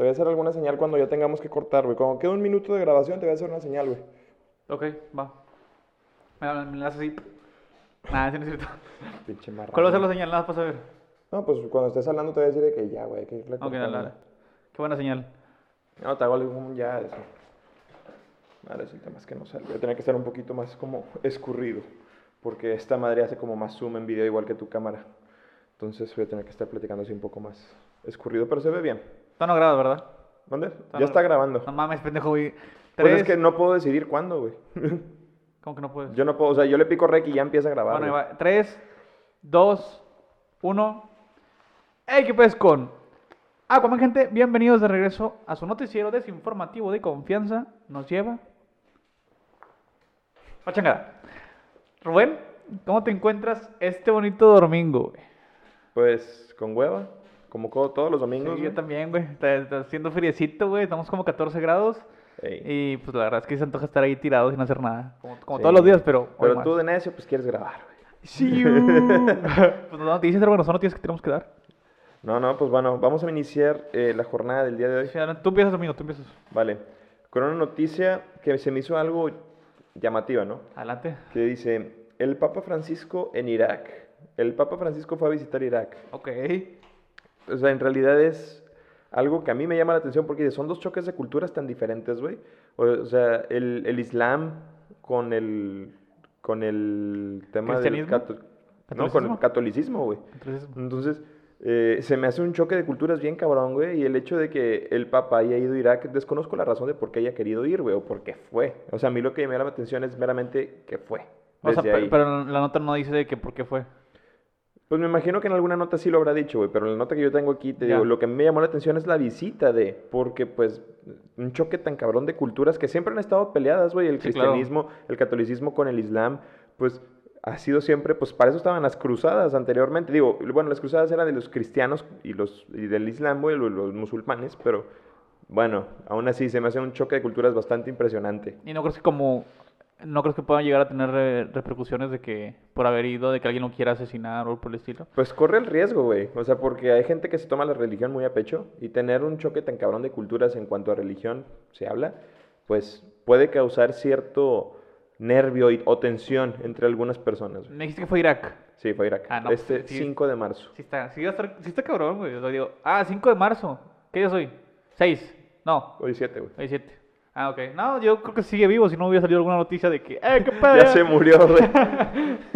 Te voy a hacer alguna señal cuando ya tengamos que cortar, güey. Cuando quede un minuto de grabación, te voy a hacer una señal, güey. Ok, va. Me, me la haces así. Nada, sí no es cierto. Pinche marrano. ¿Cuál va a ser la señal? Nada, para saber. No, pues cuando estés hablando te voy a decir de que ya, güey, que irle Ok, dale, dale. Qué buena señal. No, te hago algún ya eso. Ahora es el tema es que no sale. Voy a tener que estar un poquito más como escurrido. Porque esta madre hace como más zoom en video igual que tu cámara. Entonces voy a tener que estar platicando así un poco más escurrido, pero se ve bien. Está no grabado, ¿verdad? ¿Dónde? Ya está grabando. No mames, pendejo, güey. Pues es que no puedo decidir cuándo, güey. ¿Cómo que no puedes? Yo no puedo, o sea, yo le pico rec y ya empieza a grabar. Bueno, güey. va. Tres, dos, uno. ¡Ey, qué pues con! Aquaman, gente, bienvenidos de regreso a su noticiero desinformativo de confianza. Nos lleva. Pachangada. Rubén, ¿cómo te encuentras este bonito domingo, güey? Pues con hueva, como co- todos los domingos. Sí, yo también, güey. Está, está haciendo friecito, güey. Estamos como 14 grados. Ey. Y pues la verdad es que se antoja estar ahí tirado sin hacer nada. Como, como Sí. todos los días, pero. hoy Pero más. tú de necio, pues quieres grabar, güey. Sí, uh. Pues no noticias, hermano, son noticias que tenemos que dar. No, no, pues bueno, vamos a iniciar eh, la jornada del día de hoy. Sí, tú empiezas, amigo, tú empiezas. Vale, con una noticia que se me hizo algo llamativa, ¿no? Adelante. Que dice, el Papa Francisco en Irak. El Papa Francisco fue a visitar Irak. Ok. O sea, en realidad es algo que a mí me llama la atención porque son dos choques de culturas tan diferentes, güey. O, sea, el, el Islam con el, con el tema del ¿Cristianismo? cato- No, con el ¿Catolicismo? güey. Entonces, eh, se me hace un choque de culturas bien cabrón, güey. Y el hecho de que el Papa haya ido a Irak, desconozco la razón de por qué haya querido ir, güey, o por qué fue. O sea, a mí lo que me llama la atención es meramente que fue. o sea, ahí. pero la nota no dice de que por qué fue. Pues me imagino que en alguna nota sí lo habrá dicho, güey, pero en la nota que yo tengo aquí, te digo, lo que me llamó la atención es la visita de, porque pues un choque tan cabrón de culturas que siempre han estado peleadas, güey, el Sí, claro. cristianismo, el catolicismo con el islam, pues ha sido siempre, pues para eso estaban las cruzadas anteriormente, digo, bueno, las cruzadas eran de los cristianos y los y del islam, güey, los, los musulmanes, pero bueno, aún así se me hace un choque de culturas bastante impresionante. Y no crees que como... No crees que puedan llegar a tener repercusiones de que por haber ido, de que alguien lo quiera asesinar o por el estilo. Pues corre el riesgo, güey. O sea, porque hay gente que se toma la religión muy a pecho y tener un choque tan cabrón de culturas en cuanto a religión se habla, pues puede causar cierto nervio y- o tensión entre algunas personas. Me dijiste que fue Irak. Sí, fue Irak. Ah, no, este pues, sí. 5 de marzo. Sí está, sí, estar- sí está cabrón, güey. O sea, digo, ah, 5 de marzo. ¿Qué día soy? 6. No, Hoy 7, güey. hoy 7. Ah, ok. No, yo creo que sigue vivo, si no hubiera salido alguna noticia de que, ¡eh, qué pedo! Ya se murió, güey.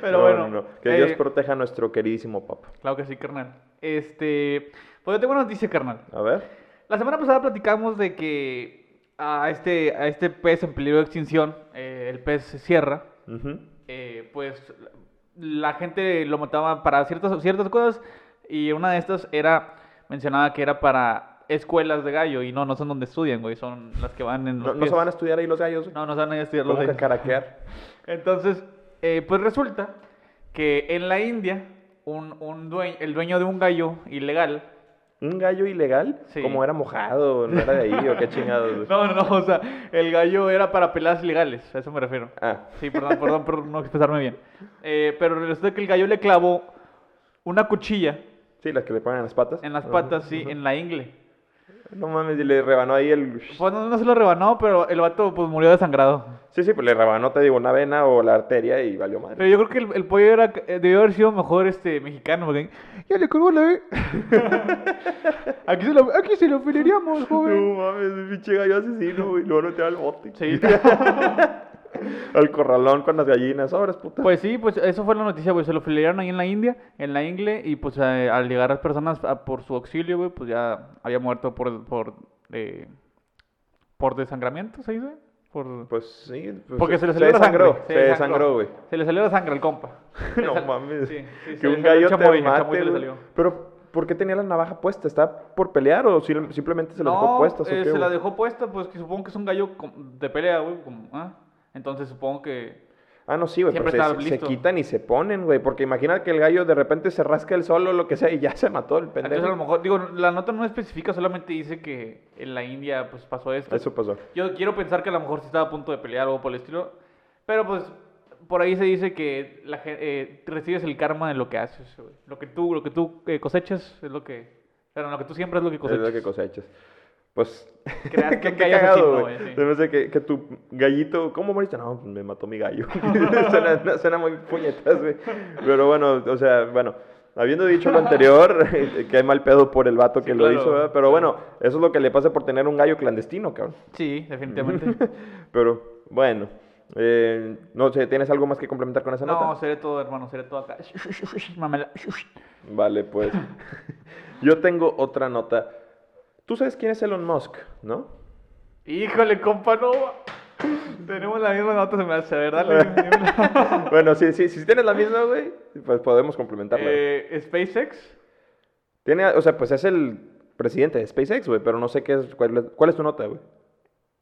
Pero No, bueno. no, no. Que Dios eh, proteja a nuestro queridísimo Papa. Claro que sí, carnal. Este, pues yo tengo una noticia, carnal. A ver. La semana pasada platicamos de que a este, a este pez en peligro de extinción, eh, el pez sierra, Ujú. eh, pues la gente lo mataba para ciertas, ciertas cosas y una de estas era, mencionaba que era para escuelas de gallo y no, no son donde estudian, güey, son las que van en los No, no pies. se van a estudiar ahí los gallos. güey? No, no se van a estudiar los ¿Cómo gallos. cacaraquear? Entonces, eh, pues resulta que en la India, un, un dueño, el dueño de un gallo ilegal, ¿Un gallo ilegal? Sí. Como era mojado, no era de ahí o qué chingados. güey? no, no, o sea, el gallo era para peladas ilegales, a eso me refiero. Ah, Sí, perdón, perdón por no expresarme bien. Eh, pero resulta que el gallo le clavó una cuchilla sí, las que le ponen en las patas. en las Ajá, patas, sí, en la ingle. No mames, y le rebanó ahí el... Pues no, no se lo rebanó, pero el vato pues murió desangrado. Sí, sí, pues le rebanó, te digo, una vena o la arteria y valió madre. Pero yo creo que el, el pollo era, eh, debió haber sido mejor este mexicano, porque ya le colgó la E. aquí, se lo, aquí se lo fileríamos, joven. No mames, el pinche gallo asesino, güey. Luego no te va al bote. Sí. al corralón con las gallinas. Sobres, puta. Pues sí, pues eso fue la noticia, güey. Se lo filearon ahí en la India, en la ingle, y pues eh, al llegar las personas a- por su auxilio, güey, pues ya había muerto por, por, eh, por desangramiento, ¿se dice? Por... Pues sí. pues, Porque se le salió la sangre. Se desangró, güey. Se le salió la sangre al compa. No mames. Sí, sí, se que un el gallo chamoy, te el chamoy mate, se le salió. Pero, ¿por qué tenía la navaja puesta? ¿Está por pelear o sim- simplemente se la dejó puesta? eh, qué, se la dejó puesta, pues que supongo que es un gallo de pelea, güey. ah, Entonces supongo que... Ah, no, sí, güey, pero Siempre se, quitan y se ponen, güey. Porque imagina que el gallo de repente se rasca el sol o lo que sea y ya se mató el pendejo. Entonces a lo mejor, digo, la nota no especifica, solamente dice que en la India pues pasó esto. Eso pasó. Yo quiero pensar que a lo mejor sí estaba a punto de pelear o algo por el estilo. Pero pues por ahí se dice que la, eh, recibes el karma de lo que haces, güey. Lo que tú, lo que tú eh, cosechas es lo que Pero lo que tú siembras es lo que Es cosechas. lo que cosechas. Pues, Creas que cagado, güey. sí. Se me hace que, que tu gallito, ¿cómo moriste? No, pues me mató mi gallo. suena, suena muy puñetas, güey. Pero bueno, o sea, bueno, habiendo dicho lo anterior, que hay mal pedo por el vato que lo hizo, ¿verdad? Pero bueno, eso es lo que le pasa por tener un gallo clandestino, cabrón. Sí, definitivamente. Pero bueno, eh, no sé, ¿tienes algo más que complementar con esa no, nota? seré todo, hermano, seré todo acá. Mamela. Vale, pues. Yo tengo otra nota. Tú sabes quién es Elon Musk, ¿no? Híjole, compa, no. Tenemos la misma nota, se me hace, ¿verdad? Bueno, sí, sí, si tienes la misma, güey, pues podemos complementarla. eh, SpaceX. Tiene, o sea, pues es el presidente de SpaceX, güey, pero no sé qué es, cuál, es- cuál es tu nota, güey.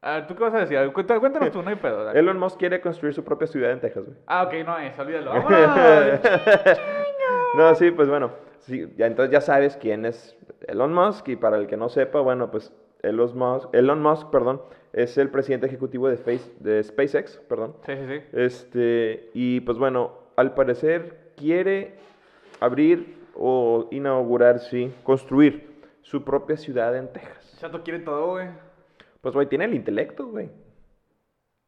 A ver, ¿tú qué vas a decir? Cuéntanos tú, no hay pedo. dale. Elon Musk quiere construir su propia ciudad en Texas, güey. Ah, ok, no es, olvídalo. ¡Vámonos! No, sí, pues bueno, sí, ya, entonces ya sabes quién es Elon Musk y para el que no sepa, bueno, pues Elon Musk, Elon Musk, perdón, es el presidente ejecutivo de, Face, de SpaceX, perdón. Sí, sí, sí. Este, y pues bueno, al parecer quiere abrir o inaugurar, sí, construir su propia ciudad en Texas. Chato quiere todo, güey. Pues güey, tiene el intelecto, güey.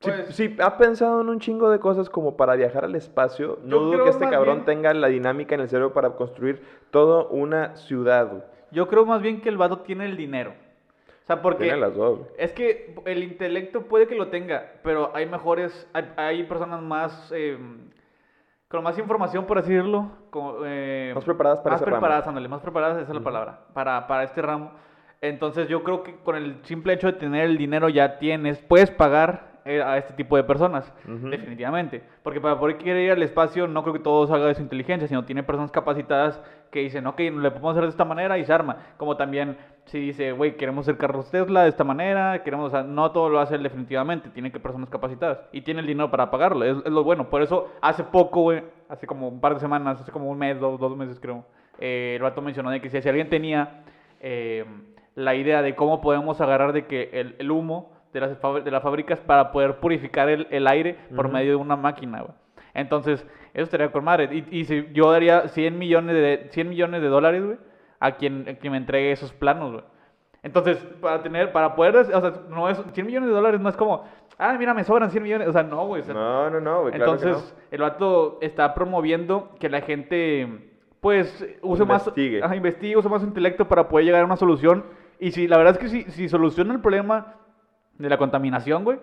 Pues- si ha pensado en un chingo de cosas como para viajar al espacio, no dudo que este cabrón bien- tenga la dinámica en el cerebro para construir toda una ciudad. Yo creo más bien que el vato tiene el dinero. O sea, porque... Tiene las dos. Es que el intelecto puede que lo tenga, pero hay mejores, hay, hay personas más, eh, con más información, por decirlo, eh, Más preparadas para más ese ramo. preparadas, ándale, más preparadas, esa es la palabra, para, para este ramo. Entonces yo creo que con el simple hecho de tener el dinero ya tienes, puedes pagar a este tipo de personas, definitivamente. Porque para poder querer ir al espacio no creo que todo salga de su inteligencia, sino tiene personas capacitadas que dicen, ok, le podemos hacer de esta manera y se arma. Como también si dice, güey, queremos hacer carros Tesla de esta manera, queremos, o sea, no todo lo hace él definitivamente, tiene que personas capacitadas y tiene el dinero para pagarlo, es, es lo bueno. Por eso hace poco, güey, hace como un par de semanas, hace como un mes, dos, dos meses creo, eh, el vato mencionó de que si, si alguien tenía eh, la idea de cómo podemos agarrar de que el, el humo de las, de las fábricas para poder purificar el, el aire por Ujú. medio de una máquina, güey. Entonces, eso estaría con madre. Y, y si yo daría 100 millones de, 100 millones de dólares, güey, a quien, a quien me entregue esos planos, güey. Entonces, para tener, para poder, o sea, no es, 100 millones de dólares no es como, ah, mira, me sobran 100 millones, o sea, no, güey. o sea, No, no, no, güey, claro entonces, el vato está promoviendo que la gente, pues, use Investigue. más, ajá, investigue, use más su intelecto para poder llegar a una solución. Y si, la verdad es que si, si soluciona el problema de la contaminación, güey,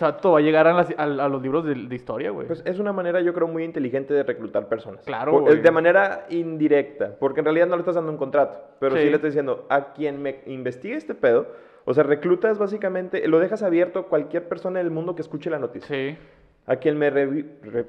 vato va a llegar a, las- a- a los libros de, de historia, güey. Pues es una manera, yo creo, muy inteligente de reclutar personas. Claro, Por- güey. De manera indirecta, porque en realidad no le estás dando un contrato, pero sí, Sí. le estás diciendo a quien me investigue este pedo, o sea, reclutas básicamente, lo dejas abierto a cualquier persona del mundo que escuche la noticia. sí. A quien me re-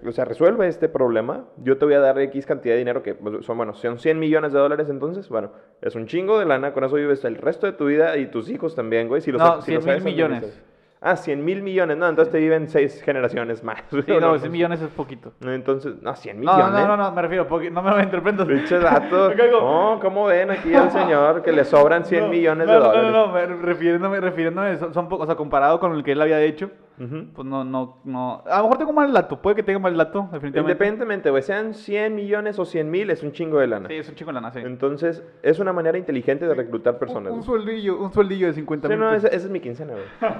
o sea, resuelva este problema, yo te voy a dar X cantidad de dinero, que pues, son, bueno, son 100 millones de dólares, entonces, bueno, es un chingo de lana, con eso vives el resto de tu vida y tus hijos también, güey. Si lo No, sa- si lo 100 mil millones. Ah, 100 mil millones, no, entonces te viven seis generaciones más. Sí, no, 100 millones es poquito. Entonces, no, 100 No, millones. no, no, no, me refiero, no me malinterpretes. Pinche dato. No, ¿cómo ven aquí al señor que le sobran 100 No, millones no, de no, dólares? No, no, no, me- refiriéndome, refiriéndome, son, son o sea, comparado con el que él había hecho, Ujú. pues no, no, no. A lo mejor tengo mal dato, puede que tenga mal dato, definitivamente. Independientemente, güey, sean 100 millones o 100 mil, es un chingo de lana. Sí, es un chico de lana, sí. Entonces, es una manera inteligente de reclutar personas. Un, sueldillo, un sueldillo de 50 Sí, mil. no, pesos. esa, esa es mi quincena, güey.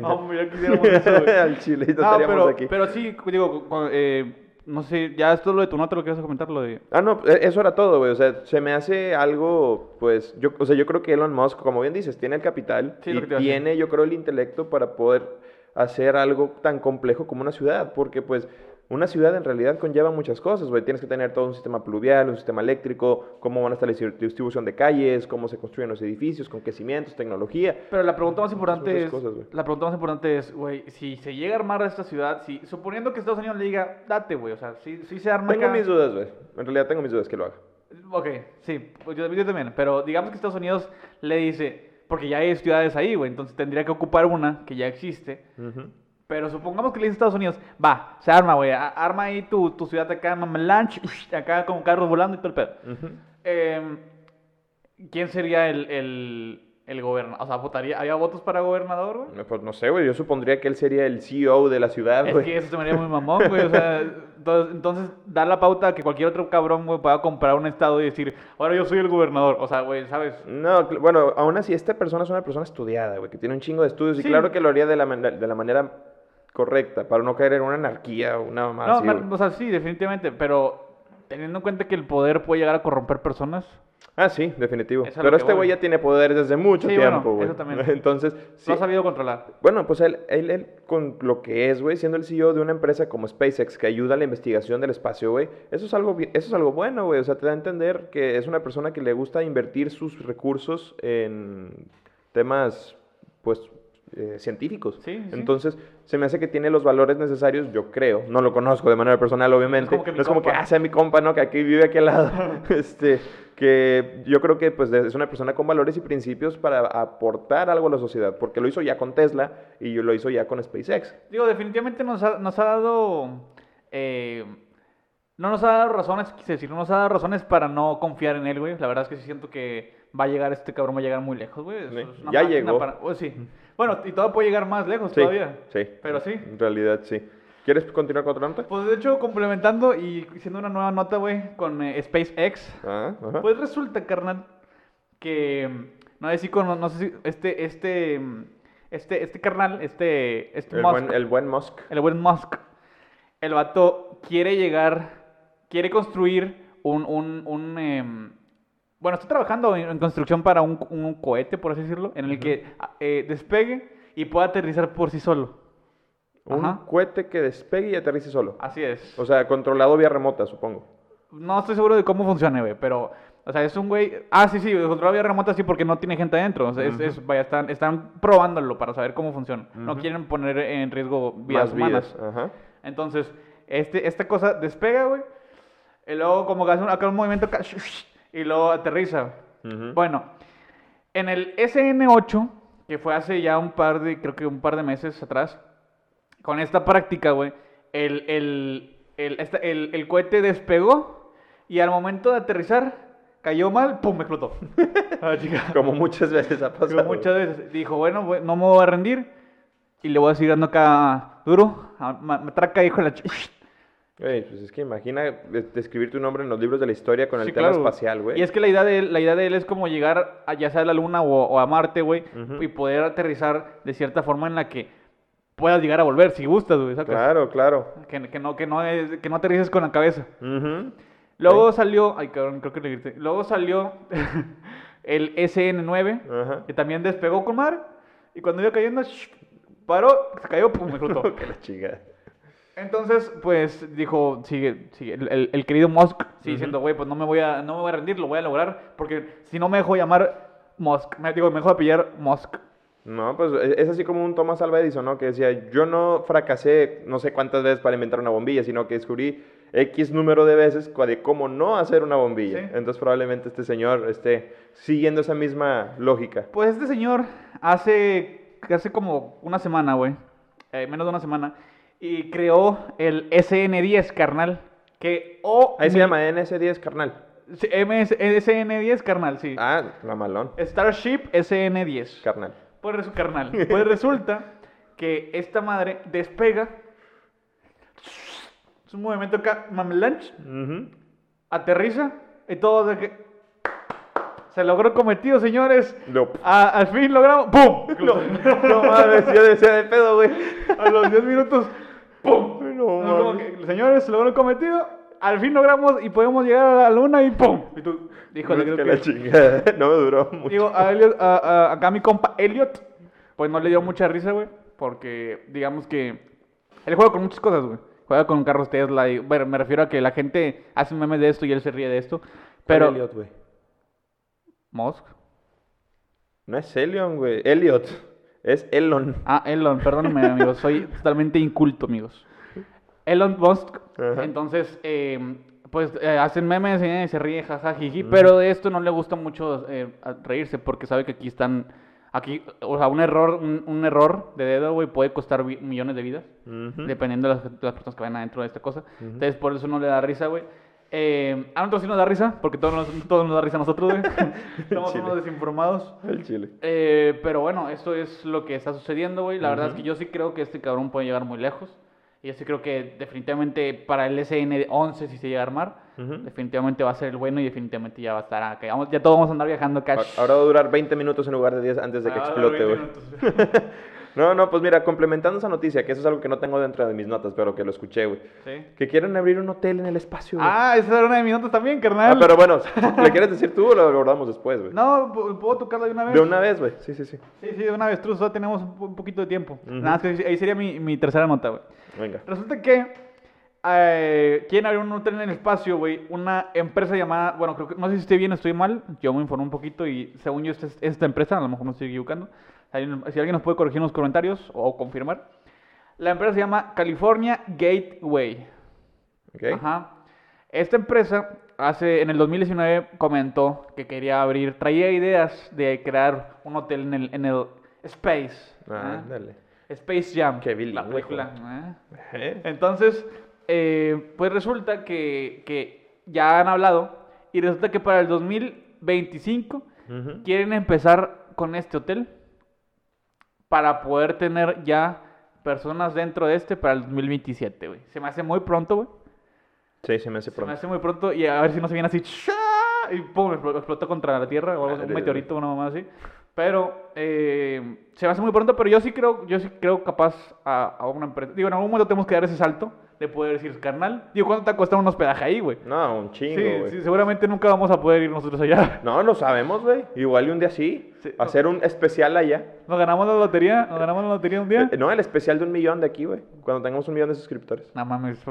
No, hombre, ya quisiéramos eso, güey. Al chile, no No, estaríamos pero, aquí. pero sí, digo, eh, no sé, ya esto es lo de tu nota, lo que vas a comentar, lo de... Ah, no, e- eso era todo, güey. O sea, se me hace algo, pues, yo, o sea, yo creo que Elon Musk, como bien dices, tiene el capital Sí, y tiene, yo creo, el intelecto para poder hacer algo tan complejo como una ciudad, porque, pues, una ciudad en realidad conlleva muchas cosas, güey. Tienes que tener todo un sistema pluvial, un sistema eléctrico, cómo van a estar la distribu- distribución de calles, cómo se construyen los edificios, con qué cimientos, tecnología. Pero la pregunta más importante es, cosas, la pregunta más importante es, güey, si se llega a armar esta ciudad, si, suponiendo que Estados Unidos le diga, date, güey, o sea, si, si se arma Tengo acá- mis dudas, güey. En realidad tengo mis dudas que lo haga. Ok, sí, pues yo, yo también. Pero digamos que Estados Unidos le dice, porque ya hay ciudades ahí, güey, entonces tendría que ocupar una que ya existe. Pero supongamos que le dice Estados Unidos, va, se arma, güey, arma ahí tu, tu ciudad acá, Mamalanch, acá con carros volando y todo el pedo. Em, ¿Quién sería el, el, el gobernador? O sea, votaría, ¿había votos para gobernador, güey? Pues no sé, güey. Yo supondría que él sería el CEO de la ciudad, Es güey. que eso se me haría muy mamón, güey. O sea, entonces, entonces dar la pauta a que cualquier otro cabrón, güey, pueda comprar un estado y decir, ahora yo soy el gobernador. O sea, güey, ¿sabes? No, bueno, aún así, esta persona es una persona estudiada, güey, que tiene un chingo de estudios. Y claro que lo haría de la, de la manera correcta, para no caer en una anarquía o una mamada No, así, o sea, sí, definitivamente, pero teniendo en cuenta que el poder puede llegar a corromper personas, Ah, sí, definitivo. Es Pero este güey ya tiene poder desde mucho Sí, bueno, tiempo, güey. eso también. Entonces, sí. lo ha sabido controlar. Bueno, pues él, él, él con lo que es, güey, siendo el CEO de una empresa como SpaceX que ayuda a la investigación del espacio, güey, eso es algo, eso es algo bueno, güey. O sea, te da a entender que es una persona que le gusta invertir sus recursos en temas, pues, eh, científicos. Sí, sí. Entonces, se me hace que tiene los valores necesarios, yo creo. No lo conozco de manera personal, obviamente. como que mi no es como que, compa. ah, sea mi compa, ¿no? Que aquí vive aquí al lado. este, que yo creo que, pues, es una persona con valores y principios para aportar algo a la sociedad. Porque lo hizo ya con Tesla y lo hizo ya con SpaceX. Digo, definitivamente nos ha, nos ha dado. eh, no nos ha dado razones, quise decir, no nos ha dado razones para no confiar en él, güey. La verdad es que sí siento que va a llegar, este cabrón va a llegar muy lejos, güey. Sí. es una Ya llegó. para- oh, sí. Bueno, y todo puede llegar más lejos Sí, todavía. sí. Pero sí. En realidad, sí. ¿Quieres continuar con otra nota? Pues de hecho, complementando y haciendo una nueva nota, güey, con eh, SpaceX. Ah, ajá. Pues resulta, carnal, que mm, no sé si cono- no sé si este este mm, este este carnal, este este el, Musk, buen, el buen Musk. el buen Musk, el vato quiere llegar, quiere construir un un, un em, bueno, está trabajando en, en construcción para un, un cohete, por así decirlo, en el que eh, despegue y pueda aterrizar por sí solo. Un Ajá. cohete que despegue y aterrice solo. Así es. O sea, controlado vía remota, supongo. No estoy seguro de cómo funcione, güey, pero, o sea, es un güey... Ah, sí, sí, controla vía remota sí porque no tiene gente adentro. O sea, es, es- vaya, están, están probándolo para saber cómo funciona. No quieren poner en riesgo vidas Más humanas. vidas. Ajá. Entonces, este, esta cosa despega, güey, y luego como que hace un, acá un movimiento y luego aterriza. Ujú. Bueno, en el SN8, que fue hace ya un par de, creo que un par de meses atrás, con esta práctica, güey, el, el, el, esta- el- el cohete despegó y al momento de aterrizar cayó mal, ¡pum! explotó. Ah. Como muchas veces ha pasado. Como muchas veces. Dijo, bueno, no me voy a rendir y le voy a seguir dando acá duro. a- ma- Matraca, hijo la ch... Güey, pues es que imagina describir tu nombre en los libros de la historia con el Sí, tema claro. espacial, güey. Y es que la idea de él, la idea de él es como llegar a, ya sea a la luna o, o a Marte, güey, y poder aterrizar de cierta forma en la que puedas llegar a volver, si gustas, güey, ¿sacas? Claro, claro. Que, que no, que, no es- que no aterrices con la cabeza. Luego salió, ay cabrón, creo que le grité. Luego salió el SN9, Ajá. que también despegó con madre, y cuando iba cayendo, sh- paró, se cayó, pum, me explotó. que la chingada. Entonces, pues dijo, sigue, sigue el, el- querido Musk, sigue Ujú. diciendo, güey, pues no me voy a, no me voy a rendir, lo voy a lograr, porque si no me dejo llamar Musk, me digo, me dejo apellar Musk. No, pues e- es así como un Thomas Alva Edison, ¿no? Que decía, yo no fracasé no sé cuántas veces para inventar una bombilla, sino que descubrí X número de veces de cómo no hacer una bombilla. Sí. Entonces probablemente este señor esté siguiendo esa misma lógica. Pues este señor hace, hace como una semana, güey, eh, menos de una semana, y creó el SN10, carnal, que, o... Ahí se llama NS10, carnal. Sí, MS SN10, carnal, sí. Ah, la malón. Starship SN10. Carnal. Pues carnal. Pues resulta que esta madre despega. Es un movimiento acá, mamelanch, aterriza y todo de que. Se logró el cometido, señores. A- al fin logramos. ¡Pum! No, no mames, yo decía de pedo, güey. A los 10 minutos. ¡Pum! No No, como mames. que, señores, se logró el cometido. Al fin logramos y podemos llegar a la luna y ¡pum! Y tú, híjole, Es creo que que. la chingada. No me duró mucho. Digo, a Elliot- a- a- acá mi compa Elliot, pues no le dio mucha risa, güey, porque digamos que él juega con muchas cosas, güey. Juega con carros Tesla y, bueno, me refiero a que la gente hace memes de esto y él se ríe de esto. Pero, Elliot, güey. Musk. No es Elion, güey. Elliot. Es Elon. Ah, Elon, perdónenme, amigos, soy totalmente inculto, amigos. Elon Musk, Ajá. entonces, eh, pues eh, hacen memes eh, y se ríe, jaja, jiji, pero de esto no le gusta mucho eh, reírse porque sabe que aquí están, aquí, o sea, un error, un, un error de dedo, güey, puede costar millones de vidas, dependiendo de las, de las personas que vayan adentro de esta cosa. Entonces, por eso no le da risa, güey. Eh, a nosotros sí nos da risa, porque todos nos, todos nos da risa a nosotros, güey. Somos Chile. unos desinformados. El chile. Eh, pero bueno, esto es lo que está sucediendo, güey. La verdad es que yo sí creo que este cabrón puede llegar muy lejos. Y yo sí creo que definitivamente para el SN11, si se llega a armar, Ujú. definitivamente va a ser el bueno y definitivamente ya va a estar acá. Vamos- ya todos vamos a andar viajando. A- Ahora va a durar 20 minutos en lugar de 10 antes de que Ah, explote, 20 güey. No, no, pues mira, complementando esa noticia, que eso es algo que no tengo dentro de mis notas, pero que lo escuché, güey. Sí. Que quieren abrir un hotel en el espacio, güey. Ah, esa era una de mis notas también, carnal. Ah, pero bueno, ¿le quieres decir tú o lo abordamos después, güey? No, ¿pu- ¿puedo tocarla de una vez? De una vez, güey. Sí, sí, sí. Sí, sí, de una vez. Truz, tenemos un, po- un poquito de tiempo. Ujú. Nada más que ahí sería mi, mi tercera nota, güey. Venga. Resulta que eh, quieren abrir un hotel en el espacio, güey. Una empresa llamada, bueno, creo que, no sé si estoy bien o estoy mal. Yo me informé un poquito y según yo, esta, es- esta empresa, a lo mejor me estoy equivocando. Si alguien nos puede corregir en los comentarios o confirmar. La empresa se llama California Gateway. ¿Ok? Ajá. Esta empresa hace en el 2019 comentó que quería abrir, traía ideas de crear un hotel en el, en el Space. Ah, dale. Space Jam. Qué la película. Entonces, eh, pues resulta que, que ya han hablado y resulta que para el 2025 Ujú. quieren empezar con este hotel para poder tener ya personas dentro de este para el 2027, güey. Se me hace muy pronto, güey. Sí, se me hace Se me pronto. hace muy pronto y a ver si no se viene así y pum, explo- explota contra la tierra o algo un meteorito o una mamá así. Pero eh, se me hace muy pronto, pero yo sí creo, yo sí creo capaz a, a una empresa. Digo, en algún momento tenemos que dar ese salto de poder decir, carnal. Digo, ¿cuánto te va a costar un hospedaje ahí, güey? No, un chingo, Sí, güey. sí, seguramente nunca vamos a poder ir nosotros allá. No, no sabemos, güey. Igual y un día sí. Sí, no. Hacer un especial allá. Nos ganamos la lotería, nos ganamos la lotería un día. Eh, No, el especial de un millón de aquí, güey. Cuando tengamos un millón de suscriptores. No mames,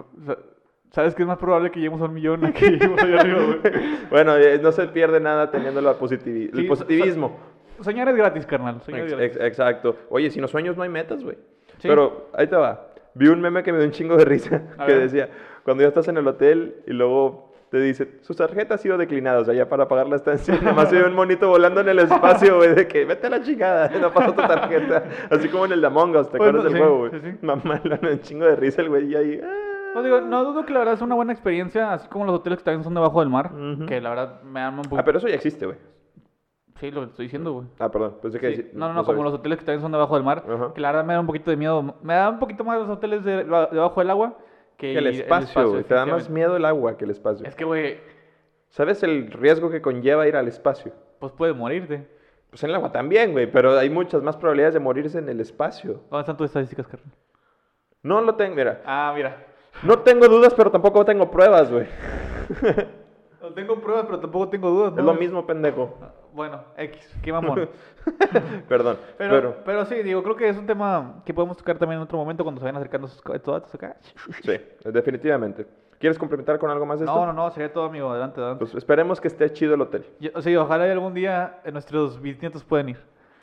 ¿sabes qué es más probable que lleguemos a un millón aquí allá arriba? Bueno, eh, no se pierde nada teniendo la positivi- Sí, el positivismo. Soñar es gratis, carnal. Soñar es Ex- gratis. ex- exacto. Oye, si no sueños no hay metas, güey. Pero ahí te va. Vi un meme que me dio un chingo de risa. A que ver. decía, cuando ya estás en el hotel y luego te dice, su tarjeta ha sido declinada, o sea, ya para pagar la estancia. Nomás se ve un monito volando en el espacio, güey, de que vete a la chingada, no pasó tu tarjeta. Así como en el de Among Us, ¿te Pues, acuerdas sí, del juego, güey? sí, sí. Mamá, un chingo de risa el güey y ahí. ah. No, digo, no dudo que la verdad es una buena experiencia, así como los hoteles que también son debajo del mar, que la verdad me dan un poco... Ah, pero eso ya existe, güey. Sí, lo que estoy diciendo, güey. Ah, perdón, pensé que... Sí. decí- No, no, no, como los hoteles que también son debajo del mar, Ajá. que la verdad me da un poquito de miedo. Me da un poquito más los hoteles de, debajo del agua que Que el espacio, güey. Te da más miedo el agua que el espacio. Es que, güey, ¿Sabes el riesgo que conlleva ir al espacio? pues puede morirte. Pues en el agua también, güey, pero hay muchas más probabilidades de morirse en el espacio. ¿Dónde están tus estadísticas, carnal? No lo tengo, mira. Ah, mira. No tengo dudas, pero tampoco tengo pruebas, güey. No tengo pruebas, pero tampoco tengo dudas. Es ¿no? lo mismo, pendejo. Bueno, X, qué mamón. Perdón. Pero, Pero, pero, sí, digo, creo que es un tema que podemos tocar también en otro momento cuando se vayan acercando estos datos acá. sí, definitivamente. ¿Quieres complementar con algo más de esto? No, no, no, sería todo, amigo. Adelante, adelante. Pues esperemos que esté chido el hotel. Yo- sí, ojalá y algún día eh, nuestros bisnietos puedan ir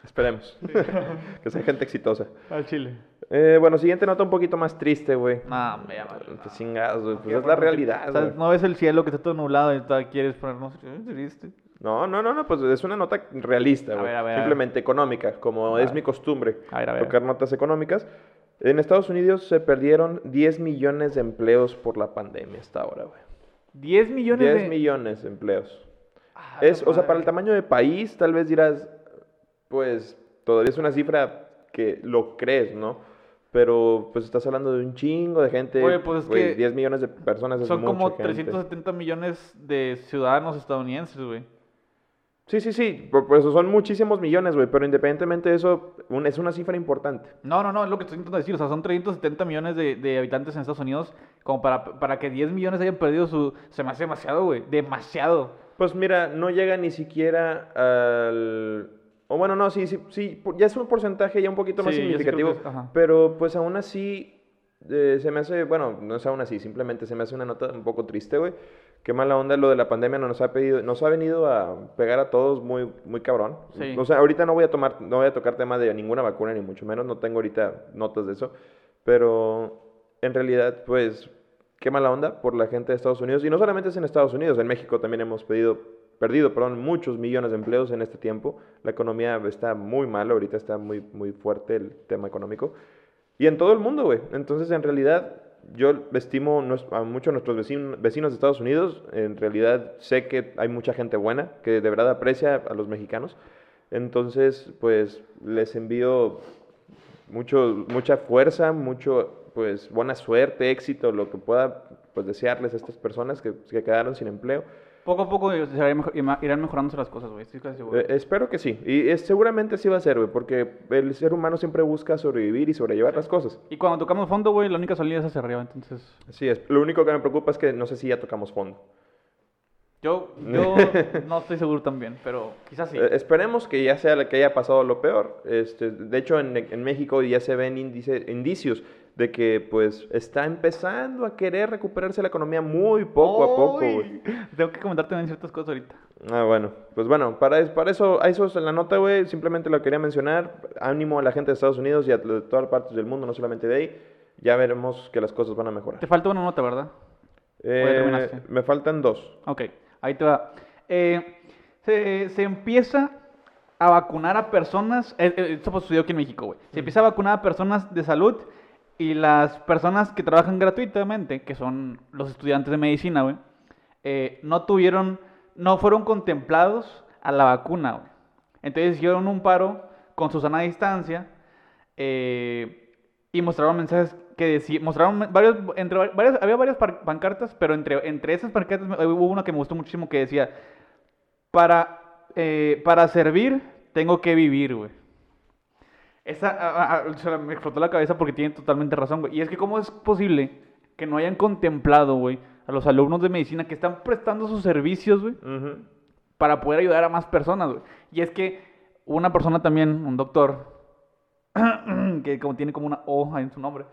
Esperemos. que sea gente exitosa. al Chile. Eh, bueno, siguiente nota un poquito más triste, güey. No, me llama. Pues chingados, güey. Pues es la realidad, o sea, güey. no ves el cielo que está todo nublado y todavía quieres ponernos eh, triste. No, no, no, no, pues es una nota realista, A güey. Simplemente económica, como A es ver. mi costumbre A ver, a ver. tocar notas económicas. En Estados Unidos se perdieron 10 millones de empleos por la pandemia hasta ahora, güey. 10 millones 10 de... millones de empleos. Ah, Es, o sea, para el tamaño de país, tal vez dirás, pues todavía es una cifra que lo crees, ¿no? Pero pues estás hablando de un chingo de gente. Oye, pues, es que 10 millones de personas es Son mucha como gente. 370 millones de ciudadanos estadounidenses, güey. Sí, sí, sí, por, por eso son muchísimos millones, güey, pero independientemente de eso, un- es una cifra importante. No, no, no, es lo que estoy intentando decir. O sea, son 370 millones de, de habitantes en Estados Unidos. Como para, para que 10 millones hayan perdido su. Se me hace demasiado, güey. Demasiado. Pues mira, no llega ni siquiera al... O bueno, no, sí, sí, sí, ya es un porcentaje ya un poquito más Sí, significativo, es- pero pues aún así eh, se me hace, bueno, no es aún así, simplemente se me hace una nota un poco triste, güey. Qué mala onda lo de la pandemia nos ha pedido, nos ha venido a pegar a todos muy, muy cabrón. Sí. O sea, ahorita no voy a tomar, no voy a tocar tema de ninguna vacuna ni mucho menos, no tengo ahorita notas de eso, pero en realidad, pues, qué mala onda por la gente de Estados Unidos y no solamente es en Estados Unidos, en México también hemos pedido, perdido, perdón, muchos millones de empleos en este tiempo. La economía está muy mal, ahorita está muy, muy fuerte el tema económico. Y en todo el mundo, güey. Entonces, en realidad, yo estimo a muchos de nuestros vecinos, de Estados Unidos. En realidad sé que hay mucha gente buena que de verdad aprecia a los mexicanos. Entonces, pues les envío mucho, mucha fuerza, mucho, pues buena suerte, éxito, lo que pueda pues desearles a estas personas que quedaron sin empleo. Poco a poco eh, irán mejorándose las cosas, güey. Estoy casi seguro. Eh, espero que sí. Y es- seguramente sí va a ser, güey, porque el ser humano siempre busca sobrevivir y sobrellevar las cosas. Y cuando tocamos fondo, güey, la única salida es hacia arriba. Entonces, Así es. Lo único que me preocupa es que no sé si ya tocamos fondo. yo, yo no estoy seguro también, pero quizás sí. Eh, esperemos que ya sea la que haya pasado lo peor. Este, de hecho, en, en México ya se ven índice- indicios de que pues está empezando a querer recuperarse la economía muy poco a poco, güey. Tengo que comentarte también ciertas cosas ahorita. Ah, bueno, pues bueno, para, para eso, a eso es en la nota, güey, simplemente lo quería mencionar. Ánimo a la gente de Estados Unidos y a de todas partes del mundo, no solamente de ahí. Ya veremos que las cosas van a mejorar. Te falta una nota, ¿verdad? Eh, me faltan dos. Ok, ahí te va. Eh, se, se empieza a vacunar a personas, eh, eh, esto sucedió aquí en México, güey. Se empieza a vacunar a personas de salud y las personas que trabajan gratuitamente, que son los estudiantes de medicina, güey, eh, no tuvieron, no fueron contemplados a la vacuna, güey. Entonces hicieron un paro con su sana distancia eh, y mostraron mensajes que decían, mostraron varios, entre va- varias, había varias pancartas, pero entre, entre esas pancartas hubo una que me gustó muchísimo que decía, para, eh, para servir tengo que vivir, güey. Esa a- a- me explotó la cabeza porque tienen totalmente razón, güey. Y es que cómo es posible que no hayan contemplado, güey, a los alumnos de medicina que están prestando sus servicios, güey, para poder ayudar a más personas, güey. Y es que una persona también, un doctor, que como tiene como una O en su nombre,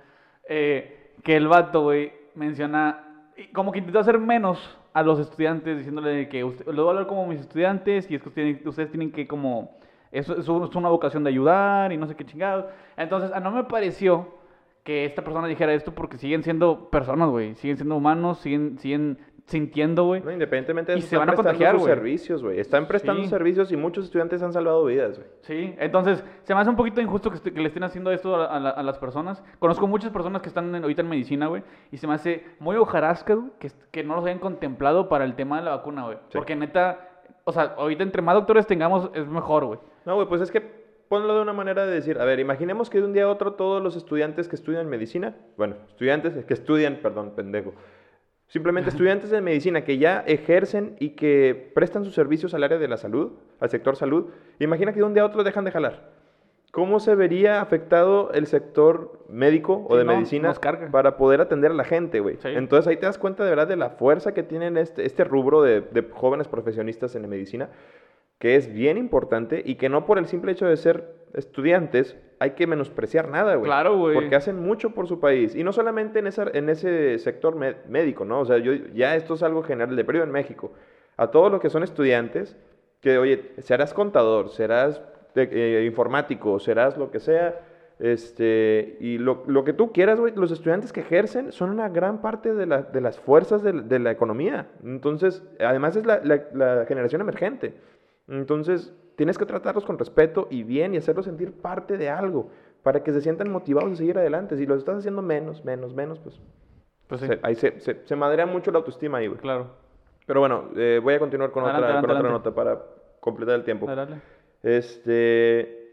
eh, que el vato, güey, menciona, como que intentó hacer menos a los estudiantes, diciéndole que usted, lo voy a hablar como mis estudiantes y es que ustedes, ustedes tienen que como, es, es una vocación de ayudar y no sé qué chingados. Entonces, a no me pareció que esta persona dijera esto porque siguen siendo personas, güey, siguen siendo humanos, siguen, siguen sintiendo, güey. No, independientemente de Y eso, se están van a contagiar, sus güey. servicios, güey. Están prestando Sí. servicios y muchos estudiantes han salvado vidas, güey. Sí, entonces se me hace un poquito injusto que, est- que le estén haciendo esto a, a la- a las personas. Conozco muchas personas que están en- ahorita en medicina, güey, y se me hace muy hojarasca, güey, que no los hayan contemplado para el tema de la vacuna, güey. Sí. Porque neta, o sea, ahorita entre más doctores tengamos es mejor, güey. No, güey, pues es que ponlo de una manera de decir, a ver, imaginemos que de un día a otro todos los estudiantes que estudian medicina, bueno, estudiantes que estudian, perdón, pendejo, simplemente estudiantes de medicina que ya ejercen y que prestan sus servicios al área de la salud, al sector salud, imagina que de un día a otro dejan de jalar. ¿Cómo se vería afectado el sector médico o Sí, de no, medicina para poder atender a la gente, güey? Sí. Entonces ahí te das cuenta de verdad de la fuerza que tienen este, este rubro de, de jóvenes profesionistas en la medicina que es bien importante y que no por el simple hecho de ser estudiantes hay que menospreciar nada, güey. Claro, güey. Porque hacen mucho por su país. Y no solamente en, esa, en ese sector médico, ¿no? O sea, yo, ya esto es algo general de periodo en México. A todos los que son estudiantes, que, oye, serás contador, serás eh, informático, serás lo que sea, este, y lo, lo que tú quieras, güey, los estudiantes que ejercen son una gran parte de, la- de las fuerzas de, de la economía. Entonces, además es la, la- la generación emergente. Entonces, tienes que tratarlos con respeto y bien y hacerlos sentir parte de algo para que se sientan motivados a seguir adelante. Si los estás haciendo menos, menos, menos, pues, Pues sí, se, ahí se, se, se madrea mucho la autoestima ahí, güey. claro. Pero bueno, eh, voy a continuar con, Adelante, otra, con adelante, otra nota para completar el tiempo. Dale. Este,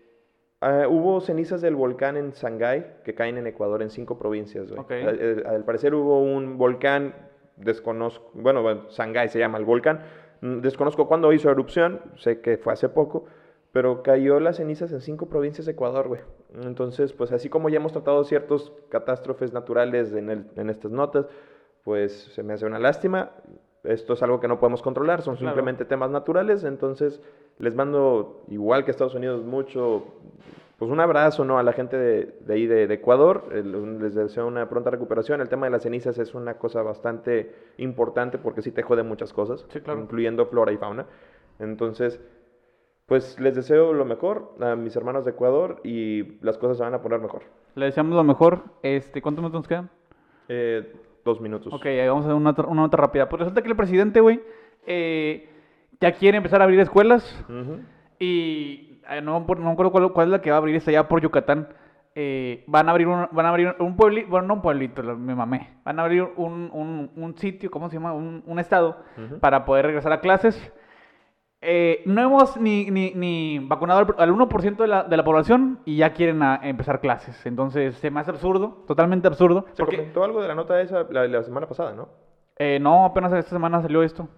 ah, hubo cenizas del volcán en Shanghái que caen en Ecuador en cinco provincias. güey. Ok. Al, al parecer hubo un volcán, desconozco, bueno, bueno, Shanghái se llama el volcán, mm, desconozco cuándo hizo erupción, sé que fue hace poco, pero cayó las cenizas en cinco provincias de Ecuador, güey. Entonces, pues así como ya hemos tratado ciertos catástrofes naturales en, el- en estas notas, pues se me hace una lástima. Esto es algo que no podemos controlar, son Claro. simplemente temas naturales, entonces les mando, igual que Estados Unidos, mucho, pues un abrazo, ¿no? A la gente de, de ahí de, de Ecuador, les deseo una pronta recuperación. El tema de las cenizas es una cosa bastante importante porque sí te jode muchas cosas, Sí, claro. incluyendo flora y fauna. Entonces, pues les deseo lo mejor a mis hermanos de Ecuador y las cosas se van a poner mejor. Le deseamos lo mejor. Este, ¿Cuántos minutos nos quedan? Eh, dos minutos. Ok, ahí vamos a hacer una, una nota rápida. Pues resulta que el presidente, güey, eh, ya quiere empezar a abrir escuelas y eh, no, no me acuerdo cuál, cuál es la que va a abrir, está allá por Yucatán. eh, van a abrir un, van a abrir un pueblito, bueno, no un pueblito, me mamé. Van a abrir un, un, un sitio, ¿cómo se llama? Un, un estado para poder regresar a clases. Eh, no hemos ni, ni, ni vacunado al, al 1% de la, de la población y ya quieren a- empezar clases. Entonces, se me hace absurdo, totalmente absurdo. Se Porque, comentó algo de la nota esa la, la semana pasada, ¿no? eh, no, apenas esta semana salió esto.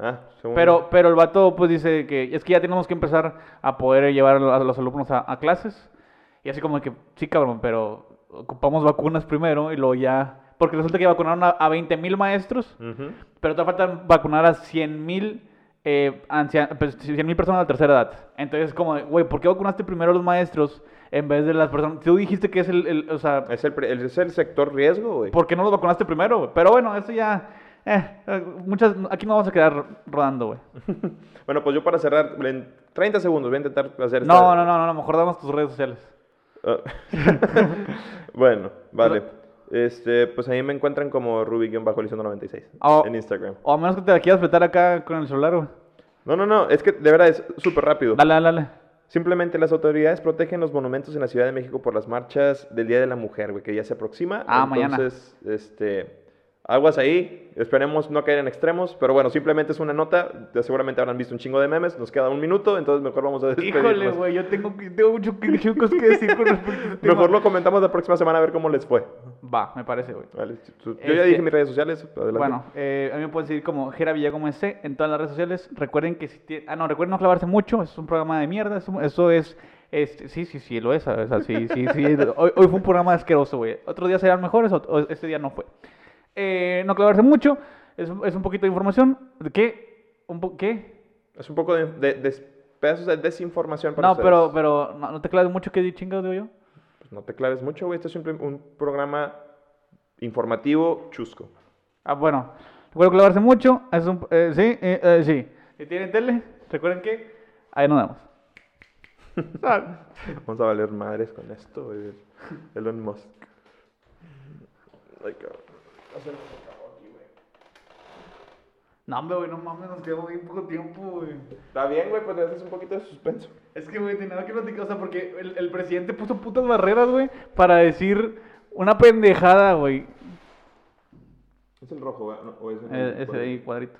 Ah, Pero, pero el vato pues dice que es que ya tenemos que empezar a poder llevar a los- alumnos a, a clases. Y así como que, sí cabrón, pero ocupamos vacunas primero y luego ya... Porque resulta que vacunaron a, a 20 mil maestros, Ujú. pero te falta vacunar a 100 mil eh, pues, 100 mil personas de tercera edad. Entonces como, güey, ¿por qué vacunaste primero a los maestros en vez de las personas? Tú dijiste que es el, el- o sea, Es el, el- es el sector riesgo, güey. ¿por qué no los vacunaste primero? Pero bueno, eso ya... Eh, muchas, aquí no vamos a quedar rodando, güey. Bueno, pues yo para cerrar, en 30 segundos voy a intentar hacer No, esta- no, no, no, no, mejor damos tus redes sociales. Ah. bueno, vale. Este, pues ahí me encuentran como Ruby-Elizondo96 Oh. en Instagram. O a menos que te la quieras fletar acá con el celular, güey. No, no, no, es que de verdad es súper rápido. Dale, dale, dale. Simplemente las autoridades protegen los monumentos en la Ciudad de México por las marchas del Día de la Mujer, güey, que ya se aproxima. Ah, mañana. Entonces, este, aguas ahí. Esperemos no caer en extremos, pero bueno, simplemente es una nota. Seguramente habrán visto un chingo de memes. Nos queda un minuto, entonces mejor vamos a despedirnos. Híjole, güey, yo tengo, tengo mucho que, muchas cosas que decir con respecto a este. Mejor lo comentamos la próxima semana a ver cómo les fue. Va, me parece, güey. Vale, Yo ya Este- dije mis redes sociales. Adelante. Bueno, eh, a mí me pueden seguir como Jera Villagómez C en todas las redes sociales. Recuerden que si tienen... Ah, no, recuerden no clavarse mucho. Es un programa de mierda. Eso, eso es... este, sí, sí, sí, lo es. o sea, sí, sí, sí. Hoy, hoy fue un programa asqueroso, güey. Otros días serán mejores, o este día no fue. Eh, no clavarse mucho. Es, es un poquito de información. ¿De qué? ¿Un po ¿Qué? Es un poco de, de- de pedazos de desinformación para No, ustedes. pero, pero no, no te claves mucho. ¿Qué chingados digo yo? Pues no te claves mucho, güey. Este es simple- un programa informativo chusco. Ah, bueno. Recuerden clavarse mucho. Es un, eh, sí, eh, eh, sí. Si tienen tele, recuerden que ahí nos vemos. Ah. Vamos a valer madres con esto, güey. Elon Musk. Ay, cabrón. No, hombre, güey, no mames, nos quedamos bien poco tiempo, güey. Está bien, güey, pues le haces un poquito de suspenso. Es que, güey, tenía que platicar, o sea, porque el, el presidente puso putas barreras, güey, para decir una pendejada, güey. Es el rojo, güey. No, o es el- Eh, ese ahí, cuadrito.